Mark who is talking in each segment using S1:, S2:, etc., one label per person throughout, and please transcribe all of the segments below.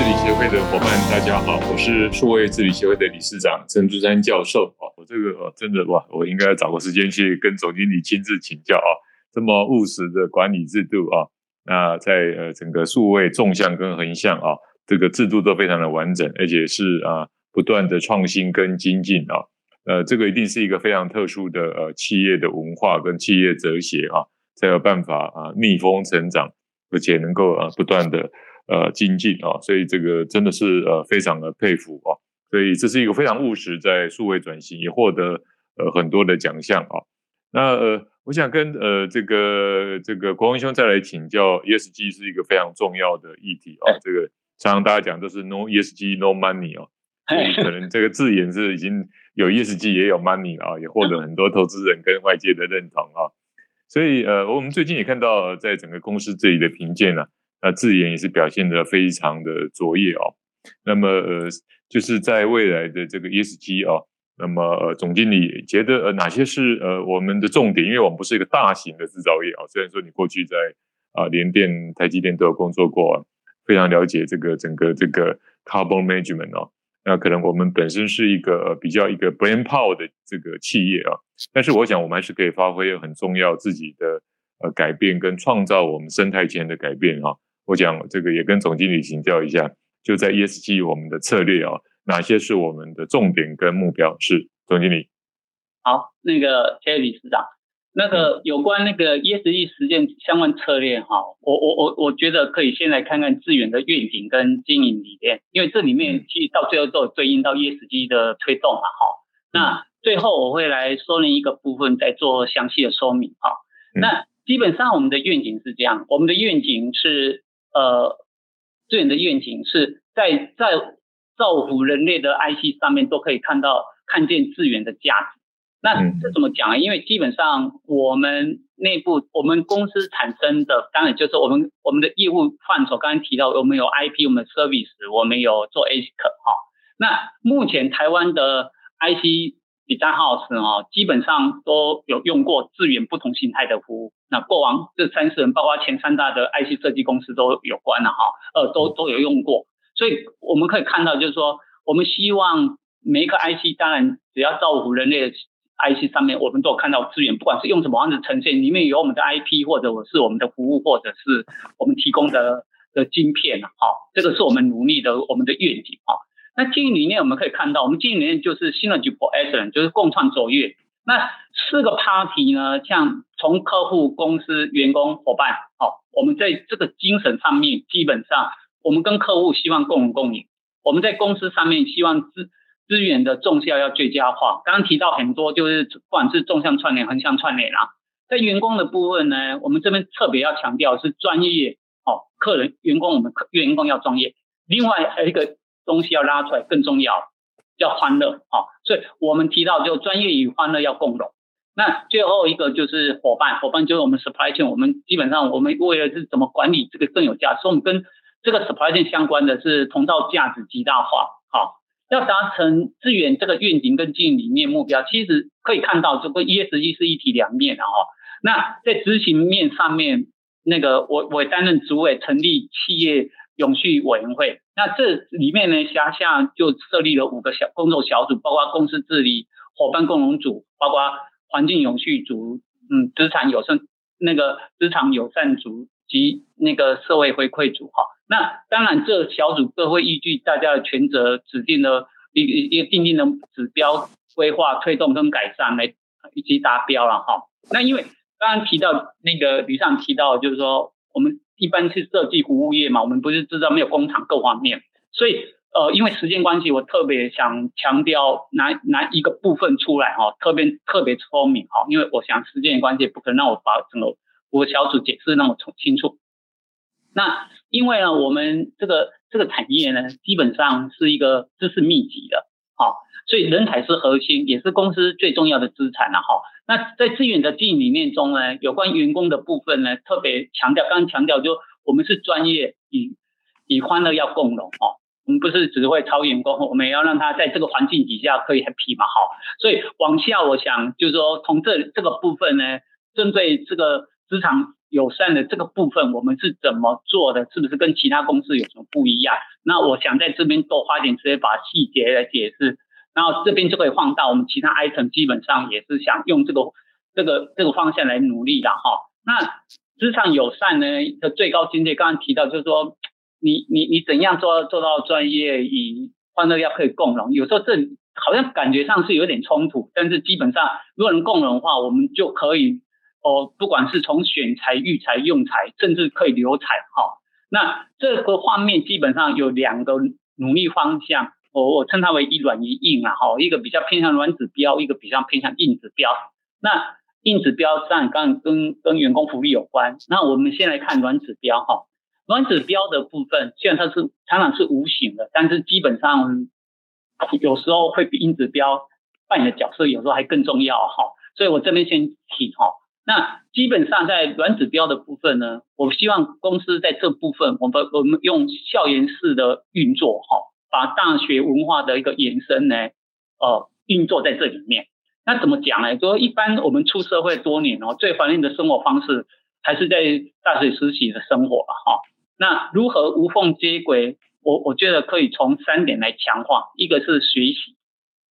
S1: 治理协会的伙伴，大家好，我是数位治理协会的理事长陈竹山教授。啊，我这个，真的哇，我应该找个时间去跟总经理亲自请教啊。这么务实的管理制度啊，那在呃整个数位纵向跟横向啊，这个制度都非常的完整，而且是啊不断的创新跟精进啊。呃，这个一定是一个非常特殊的呃企业的文化跟企业哲学啊，才有办法啊逆风成长，而且能够啊不断的。呃，精进啊，所以这个真的是呃非常的佩服啊，所以这是一个非常务实，在数位转型也获得呃很多的奖项啊。那呃，我想跟呃这个这个国文兄再来请教，ESG 是一个非常重要的议题啊。这个常常大家讲都是 No ESG No Money 哦，可能这个字眼是已经有 ESG 也有 Money 了啊，也获得很多投资人跟外界的认同啊。所以呃，我们最近也看到在整个公司这里的评鉴呢。那字眼也是表现得非常的卓越哦。那么呃，就是在未来的这个 ESG 哦，那么呃，总经理觉得呃哪些是呃我们的重点？因为我们不是一个大型的制造业啊。虽然说你过去在啊联电、台积电都有工作过，非常了解这个整个这个 carbon management 哦。那可能我们本身是一个比较一个 brain power 的这个企业啊，但是我想我们还是可以发挥很重要自己的呃改变跟创造我们生态圈的改变哈。我讲这个也跟总经理请教一下，就在 ESG 我们的策略啊，哪些是我们的重点跟目标？是总经理。
S2: 好，那个谢谢理事长。那个有关那个 ESG 实践相关策略哈，我我我我觉得可以先来看看资源的愿景跟经营理念，因为这里面其实到最后都有对应到 ESG 的推动嘛哈。那最后我会来说明一个部分，再做详细的说明哈。那基本上我们的愿景是这样，我们的愿景是。呃，智原的愿景是在在造福人类的 IC 上面都可以看到看见智原的价值。那这怎么讲啊？因为基本上我们内部我们公司产生的，当然就是我们我们的业务范畴。刚才提到我们有 IP，我们 service，我们有做 ASIC 哈。那目前台湾的 IC。Design House 哦，基本上都有用过资源不同形态的服务。那过往这三十人，包括前三大的 IC 设计公司都有关了哈，呃，都都有用过。所以我们可以看到，就是说，我们希望每一个 IC，当然只要造福人类的 IC 上面，我们都有看到资源，不管是用什么方式呈现，里面有我们的 IP，或者我是我们的服务，或者是我们提供的的晶片哈，这个是我们努力的我们的愿景啊。那经营理念我们可以看到，我们经营理念就是 Synergy for Excellence，就是共创卓越。那四个 party 呢，像从客户、公司、员工、伙伴，好，我们在这个精神上面，基本上我们跟客户希望共荣共赢。我们在公司上面希望资资源的综效要最佳化。刚刚提到很多，就是不管是纵向串联、横向串联啊。在员工的部分呢，我们这边特别要强调是专业，哦，客人、员工，我们客员工要专业。另外还有一个。东西要拉出来更重要，叫欢乐啊！所以我们提到就专业与欢乐要共融。那最后一个就是伙伴，伙伴就是我们 supply chain，我们基本上我们为了是怎么管理这个更有价值，我们跟这个 supply chain 相关的是同道价值极大化。好，要达成资源这个愿景跟经营理念目标，其实可以看到这个 ESG 是一体两面的哈。那在执行面上面，那个我我担任主委，成立企业。永续委员会，那这里面呢，辖下就设立了五个小工作小组，包括公司治理、伙伴共融组，包括环境永续组，嗯，资产友善那个资产友善组及那个社会回馈组哈。那当然，这小组都会依据大家的权责，指定的一一个定定的指标规划推动跟改善来以及达标了哈。那因为刚刚提到那个吕尚提到，就是说我们。一般是设计服务业嘛，我们不是知道没有工厂各方面，所以呃，因为时间关系，我特别想强调拿拿一个部分出来哈，特别特别聪明哈，因为我想时间关系不可能让我把整个我小组解释那么清楚。那因为呢，我们这个这个产业呢，基本上是一个知识密集的，好，所以人才是核心，也是公司最重要的资产了哈。那在智原的经营理念中呢，有关员工的部分呢，特别强调，刚刚强调就我们是专业与与欢乐要共融哦，我们不是只会操员工，我们也要让他在这个环境底下可以 happy 嘛，好，所以往下我想就是说从这这个部分呢，针对这个职场友善的这个部分，我们是怎么做的？是不是跟其他公司有什么不一样？那我想在这边多花点时间把细节来解释，然后这边就可以放大我们其他 item，基本上也是想用这个这个这个方向来努力的哈。那职场友善呢的最高境界，刚刚提到就是说，你你你怎样做做到专业与欢乐要可以共融？有时候这好像感觉上是有点冲突，但是基本上如果能共融的话，我们就可以。哦，不管是从选材、育才、用才，甚至可以留才，哈、哦，那这个画面基本上有两个努力方向，我我称它为一软一硬啊，哈，一个比较偏向软指标，一个比较偏向硬指标。那硬指标上刚跟跟员工福利有关，那我们先来看软指标，哈，软指标的部分，虽然它是常常是无形的，但是基本上有时候会比硬指标扮演的角色有时候还更重要，哈，所以我这边先提，哈。那基本上在软指标的部分呢，我希望公司在这部分，我们我们用校园式的运作，哈，把大学文化的一个延伸呢，呃，运作在这里面。那怎么讲呢？就说一般我们出社会多年哦，最怀念的生活方式还是在大学时期的生活了，哈。那如何无缝接轨？我我觉得可以从三点来强化，一个是学习，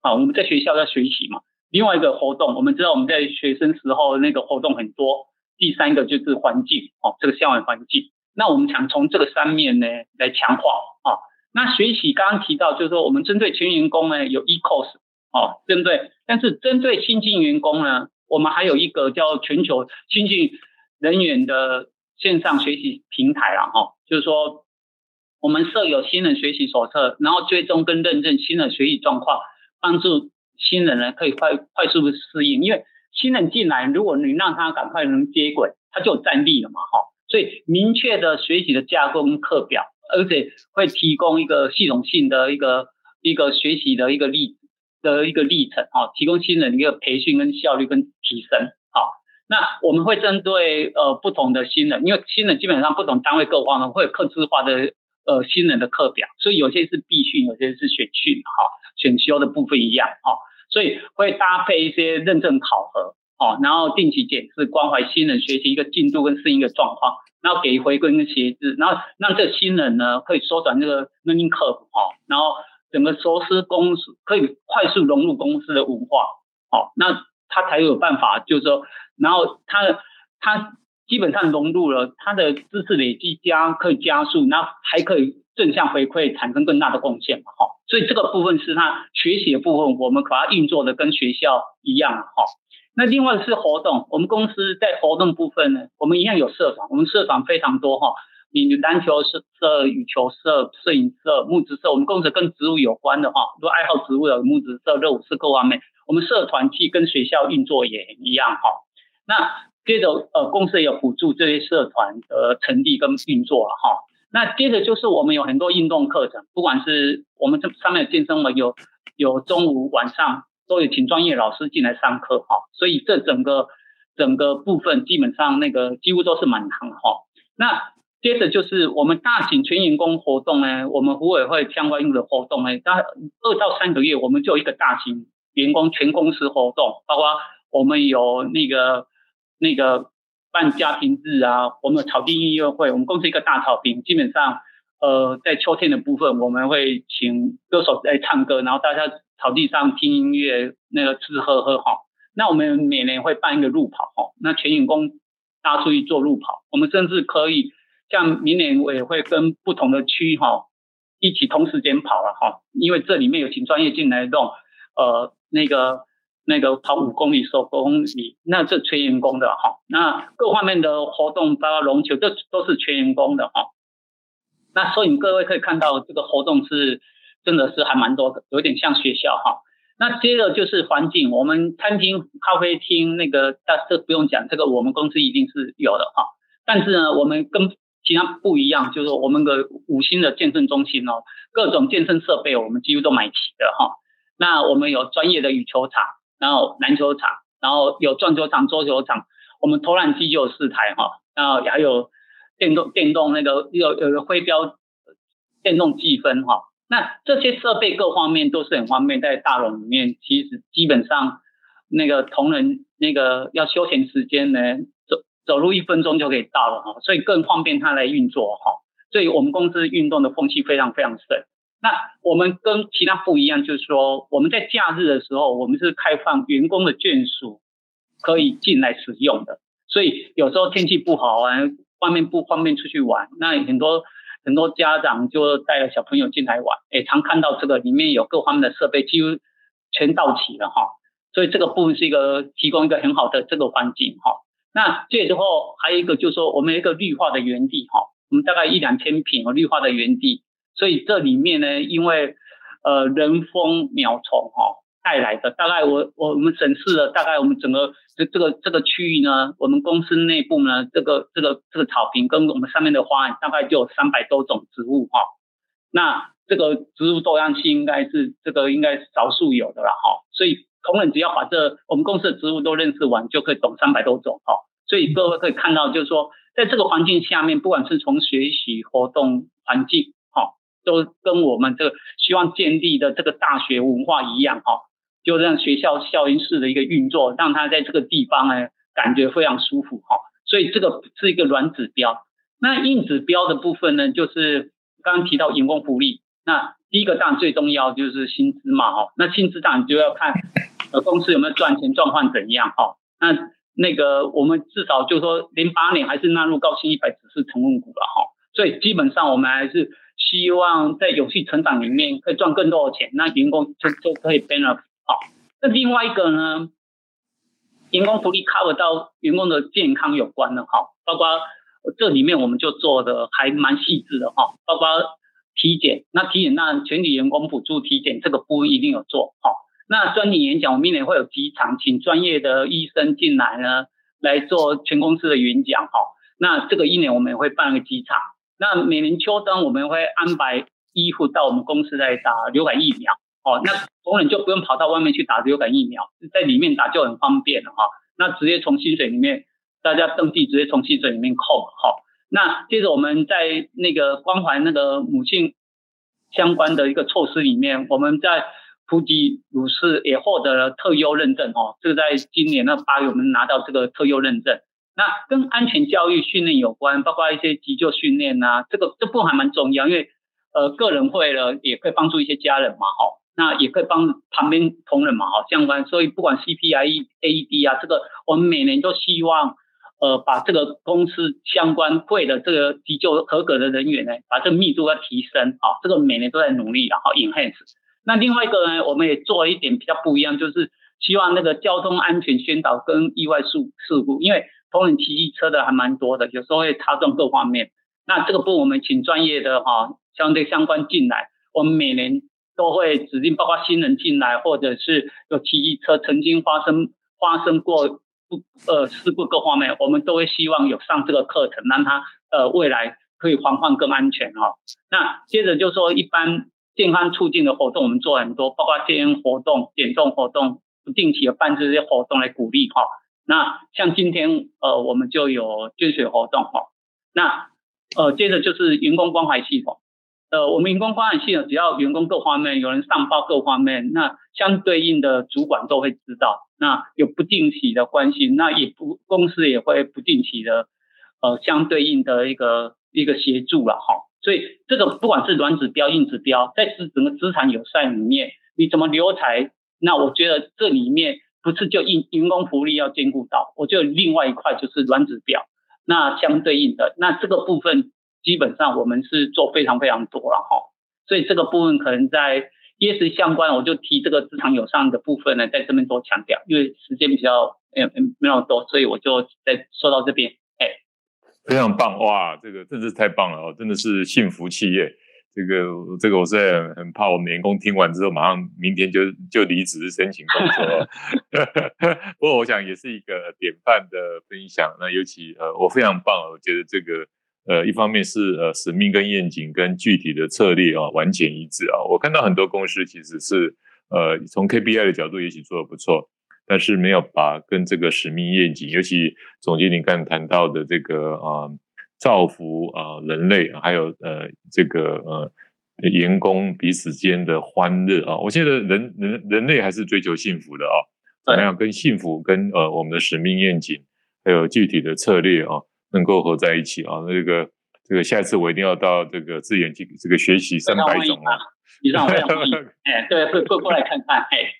S2: 啊，我们在学校要学习嘛。另外一个活动，我们知道我们在学生时候那个活动很多。第三个就是环境，哦，这个校园环境。那我们想从这个三面呢来强化，啊，那学习刚刚提到就是说我们针对全员工呢有 E-Course，哦，针对，但是针对新进员工呢，我们还有一个叫全球新进人员的线上学习平台啦，哦，就是说我们设有新人学习手册，然后追踪跟认证新人学习状况，帮助。新人呢可以快快速的适应，因为新人进来，如果你让他赶快能接轨，他就有战力了嘛，哈。所以明确的学习的架构跟课表，而且会提供一个系统性的一个一个学习的一个历的一个历程，啊，提供新人一个培训跟效率跟提升，啊。那我们会针对呃不同的新人，因为新人基本上不同单位各方呢会有客制化的呃新人的课表，所以有些是必训，有些是选训，哈，选修的部分一样，哈。所以会搭配一些认证考核，哦，然后定期检视关怀新人学习一个进度跟适应的状况，然后给回馈跟协助，然后让这新人呢可以缩短这个 learning curve，哦，然后整个熟悉公司可以快速融入公司的文化，哦，那他才有办法，就是说，然后他他基本上融入了他的知识累积加可以加速，然后还可以正向回馈产生更大的贡献，哈。所以这个部分是他学习的部分，我们把它运作的跟学校一样哈。那另外是活动，我们公司在活动部分呢，我们一样有社团，我们社团非常多哈。你篮球社、羽球社、摄影社、木植社，我们公司跟植物有关的哈，如果爱好植物的木植社、热舞社各方面，我们社团去跟学校运作也一样哈。那接着呃，公司也有辅助这些社团的成立跟运作了哈。那接着就是我们有很多运动课程，不管是我们这上面有健身房有有中午晚上都有请专业老师进来上课哈，所以这整个整个部分基本上那个几乎都是满堂哈。那接着就是我们大型全员工活动呢，我们福委会相关的活动呢，大概二到三个月我们就有一个大型员工全公司活动，包括我们有那个那个。办家庭日啊，我们草地音乐会，我们公司一个大草坪，基本上，呃，在秋天的部分，我们会请歌手来唱歌，然后大家草地上听音乐，那个吃吃喝喝哈。那我们每年会办一个路跑哈，那全员工大家出去做路跑，我们甚至可以像明年我也会跟不同的区哈一起同时间跑了哈，因为这里面有请专业进来弄，呃，那个。那个跑五公里、十公里，那这全员工的哈。那各方面的活动，包括龙球，这都是全员工的哈。那所以各位可以看到，这个活动是真的是还蛮多的，有点像学校哈。那接着就是环境，我们餐厅、咖啡厅那个，但这不用讲，这个我们公司一定是有的哈。但是呢，我们跟其他不一样，就是我们的五星的健身中心哦，各种健身设备我们几乎都买齐的哈。那我们有专业的羽球场。然后篮球场，然后有撞球场、桌球场，我们投篮机就有四台哈，然后还有电动电动那个有有个徽标电动计分哈，那这些设备各方面都是很方便，在大楼里面其实基本上那个同仁那个要休闲时间呢，走走路一分钟就可以到了哈，所以更方便他来运作哈。所以我们公司运动的风气非常非常盛。那我们跟其他不一样，就是说我们在假日的时候，我们是开放员工的眷属可以进来使用的。所以有时候天气不好啊，外面不方便出去玩，那很多很多家长就带了小朋友进来玩，也，常看到这个里面有各方面的设备，几乎全到齐了哈。所以这个部分是一个提供一个很好的这个环境哈。那这时候还有一个就是说，我们一个绿化的园地哈，我们大概一两千坪绿化的园地，所以这里面呢，因为呃人蜂鸟虫哈带来的，大概我我我们审视了大概我们整个这这个这个区域呢，我们公司内部呢，这个这个这个草坪跟我们上面的花大概就有三百多种植物哈，那这个植物多样性应该是这个应该是少数有的了哈，所以。同仁只要把这我们公司的植物都认识完，就可以懂三百多种哦。所以各位可以看到，就是说，在这个环境下面，不管是从学习活动环境，哈，都跟我们这个希望建立的这个大学文化一样，哈，就让学校校园式的一个运作，让他在这个地方呢感觉非常舒服，哈。所以这个是一个软指标。那硬指标的部分呢，就是刚刚提到员工福利。那第一个当然最重要就是薪资嘛，哈。那薪资当然就要看。呃，公司有没有赚钱，状况怎样？哈，那那个我们至少就是说，零八年还是纳入高薪一百指数成分股了哈，所以基本上我们还是希望在有序成长里面可以赚更多的钱，那员工就就可以 benefit 好。那另外一个呢，员工福利 cover 到员工的健康有关的哈，包括这里面我们就做的还蛮细致的哈，包括体检，那体检那全体员工补助体检这个部分一定有做哈。那专题演讲，我们明年会有几场，请专业的医生进来呢，来做全公司的演讲哈。那这个一年我们也会办个几场。那每年秋冬我们会安排医护到我们公司来打流感疫苗哦。那同仁就不用跑到外面去打流感疫苗，在里面打就很方便了哈。那直接从薪水里面，大家登记直接从薪水里面扣哈。那接着我们在那个关怀那个母亲相关的一个措施里面，我们在。普吉鲁士也获得了特优认证哦，这个在今年的八月我们拿到这个特优认证。那跟安全教育训练有关，包括一些急救训练呐，这个这部分还蛮重要，因为呃个人会了也可以帮助一些家人嘛哈，那也可以帮旁边同仁嘛哈相关，所以不管 CPIE、AED 啊，这个我们每年都希望呃把这个公司相关会的这个急救合格的人员呢，把这个密度要提升啊，这个每年都在努力然后 enhance。那另外一个呢，我们也做了一点比较不一样，就是希望那个交通安全宣导跟意外事事故，因为同仁骑机车的还蛮多的，有时候会擦撞各方面。那这个部分我们请专业的哈相对相关进来，我们每年都会指定，包括新人进来，或者是有骑车曾经发生发生过不呃事故各方面，我们都会希望有上这个课程，让他呃未来可以防范更安全哈。那接着就说一般。健康促进的活动我们做很多，包括健康活动、减重活动，不定期的办这些活动来鼓励哈。那像今天呃，我们就有捐血活动哈。那呃，接着就是员工关怀系统。呃，我们员工关怀系统只要员工各方面有人上报各方面，那相对应的主管都会知道。那有不定期的关心，那也不公司也会不定期的呃相对应的一个一个协助了哈。所以这个不管是软指标、硬指标，在资整个资产友善里面，你怎么留才？那我觉得这里面不是就员员工福利要兼顾到，我觉得另外一块就是软指标，那相对应的，那这个部分基本上我们是做非常非常多了哈。所以这个部分可能在 ES 相关，我就提这个资产友善的部分呢，在这边多强调，因为时间比较没有没有多，所以我就再说到这边。
S1: 哎非常棒哇！这个真是太棒了哦，真的是幸福企业。这个这个我是很怕我们员工听完之后马上明天就就离职申请工作。不过我想也是一个典范的分享。那尤其呃，我非常棒，我觉得这个呃，一方面是呃使命跟愿景跟具体的策略啊完全一致啊。我看到很多公司其实是呃从 KPI 的角度也许做的不错。但是没有把跟这个使命愿景，尤其总经理刚才谈到的这个啊、呃，造福啊、呃、人类，还有呃这个呃员工彼此间的欢乐啊，我觉得人人人类还是追求幸福的啊，怎么样跟幸福跟呃我们的使命愿景，还有具体的策略啊，能够合在一起啊。那这个这个下一次我一定要到这个智原去这个学习三百种啊。
S2: 你让我非常欢迎，哎，对，过过过来看看，哎。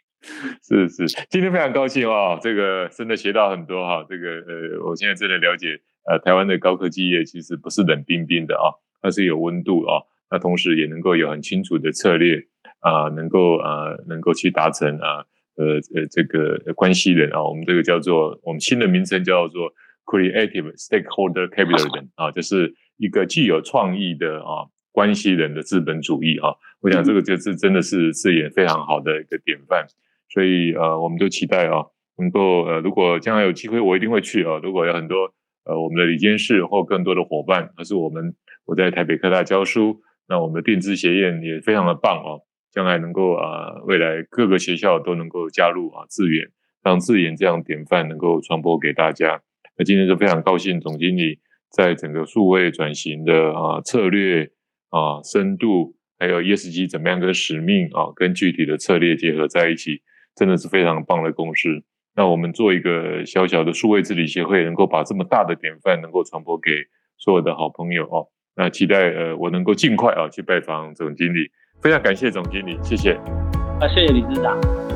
S1: 是是，今天非常高兴哦，这个真的学到很多哈，这个呃，我现在真的了解，呃，台湾的高科技业其实不是冷冰冰的啊，它是有温度啊，那同时也能够有很清楚的策略啊，能够啊，能够去达成啊，呃呃，这个关系人啊，我们这个叫做我们新的名称叫做 Creative Stakeholder Capitalism 啊，就是一个具有创意的啊关系人的资本主义啊，我想这个就是真的是是也非常好的一个典范。所以呃，我们都期待啊，能够呃，如果将来有机会，我一定会去啊。如果有很多呃，我们的理监事或更多的伙伴，还是我们我在台北科大教书，那我们的电资学院也非常的棒哦。将来能够啊、呃，未来各个学校都能够加入啊，智原让智原这样典范能够传播给大家。那今天就非常高兴，总经理在整个数位转型的啊策略啊深度，还有 ESG 怎么样跟使命啊跟具体的策略结合在一起。真的是非常棒的公司。那我们做一个小小的数位治理协会，能够把这么大的典范能够传播给所有的好朋友哦。那期待呃，我能够尽快啊去拜访总经理。非常感谢总经理，谢谢。
S2: 啊，谢谢李市长。